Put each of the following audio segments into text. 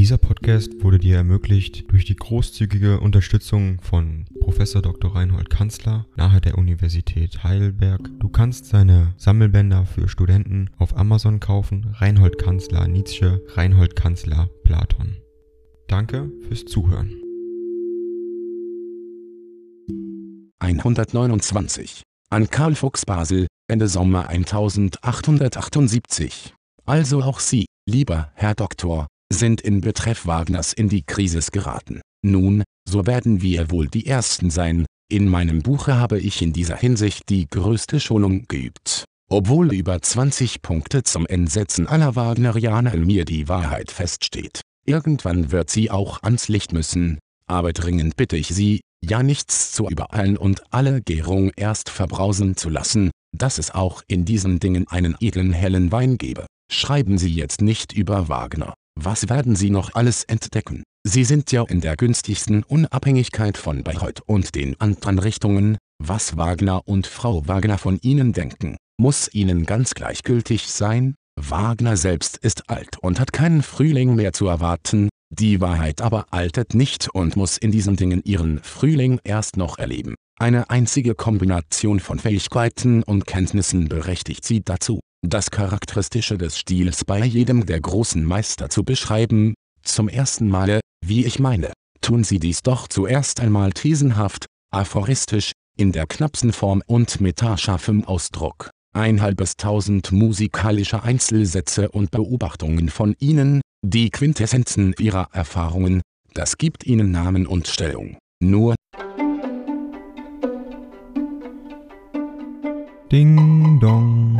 Dieser Podcast wurde dir ermöglicht durch die großzügige Unterstützung von Prof. Dr. Reinhold Kanzler nahe der Universität Heidelberg. Du kannst seine Sammelbänder für Studenten auf Amazon kaufen. Reinhold Kanzler Nietzsche, Reinhold Kanzler Platon. Danke fürs Zuhören. 129. An Karl Fuchs Basel, Ende Sommer 1878. Also auch Sie, lieber Herr Doktor, sind in Betreff Wagners in die Krise geraten. Nun, so werden wir wohl die Ersten sein, in meinem Buche habe ich in dieser Hinsicht die größte Schonung geübt. Obwohl über 20 Punkte zum Entsetzen aller Wagnerianer in mir die Wahrheit feststeht. Irgendwann wird sie auch ans Licht müssen, aber dringend bitte ich Sie, ja nichts zu übereilen und alle Gärung erst verbrausen zu lassen, dass es auch in diesen Dingen einen edlen hellen Wein gebe. Schreiben Sie jetzt nicht über Wagner. Was werden Sie noch alles entdecken? Sie sind ja in der günstigsten Unabhängigkeit von Bayreuth und den anderen Richtungen, was Wagner und Frau Wagner von Ihnen denken, muss Ihnen ganz gleichgültig sein. Wagner selbst ist alt und hat keinen Frühling mehr zu erwarten, die Wahrheit aber altet nicht und muss in diesen Dingen ihren Frühling erst noch erleben. Eine einzige Kombination von Fähigkeiten und Kenntnissen berechtigt sie dazu, das Charakteristische des Stils bei jedem der großen Meister zu beschreiben. Zum ersten Male, wie ich meine, tun sie dies doch zuerst einmal thesenhaft, aphoristisch, in der knappsten Form und mit haarscharfem Ausdruck. Ein halbes Tausend musikalischer Einzelsätze und Beobachtungen von ihnen, die Quintessenzen ihrer Erfahrungen, das gibt ihnen Namen und Stellung. Nur Ding dong.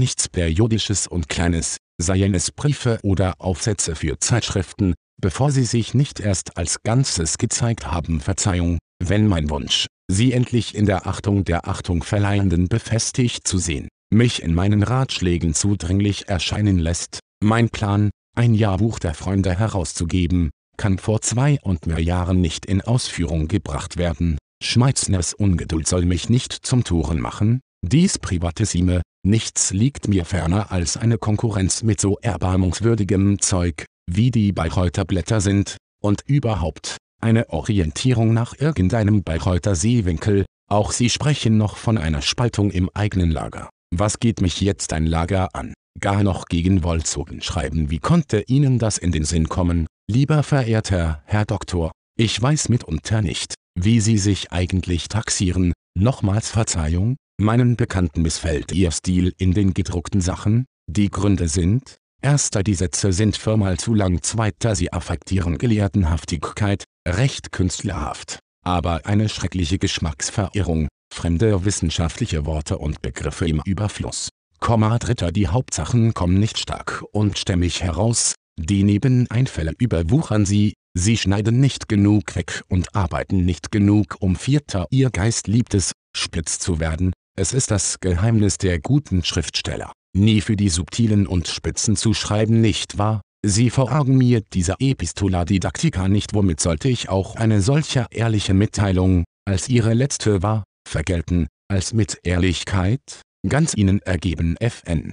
Nichts Periodisches und Kleines, seien es Briefe oder Aufsätze für Zeitschriften, bevor sie sich nicht erst als Ganzes gezeigt haben. Verzeihung, wenn mein Wunsch, sie endlich in der Achtung der Achtung Verleihenden befestigt zu sehen, mich in meinen Ratschlägen zudringlich erscheinen lässt, mein Plan, ein Jahrbuch der Freunde herauszugeben, kann vor zwei und mehr Jahren nicht in Ausführung gebracht werden. Schmeizners Ungeduld soll mich nicht zum Touren machen, dies Privatissime, nichts liegt mir ferner als eine Konkurrenz mit so erbarmungswürdigem Zeug, wie die Bayreuther Blätter sind, und überhaupt, eine Orientierung nach irgendeinem Bayreuther Seewinkel, auch sie sprechen noch von einer Spaltung im eigenen Lager. Was geht mich jetzt ein Lager an? Gar noch gegen Wolzogen schreiben, wie konnte Ihnen das in den Sinn kommen, Lieber verehrter Herr Doktor, ich weiß mitunter nicht, wie Sie sich eigentlich taxieren, nochmals Verzeihung, meinen Bekannten missfällt Ihr Stil in den gedruckten Sachen, die Gründe sind, erster die Sätze sind formal zu lang, zweiter sie affektieren Gelehrtenhaftigkeit, recht künstlerhaft, aber eine schreckliche Geschmacksverirrung, fremde wissenschaftliche Worte und Begriffe im Überfluss. Komma dritter die Hauptsachen kommen nicht stark und stämmig heraus, die Nebeneinfälle überwuchern sie, sie schneiden nicht genug weg und arbeiten nicht genug um vierter ihr Geist liebt es, spitz zu werden, es ist das Geheimnis der guten Schriftsteller, nie für die subtilen und spitzen zu schreiben nicht wahr? Sie verargen mir dieser Epistola Didactica nicht womit sollte ich auch eine solcher ehrliche Mitteilung, als ihre letzte war, vergelten, als mit Ehrlichkeit, ganz ihnen ergeben FN.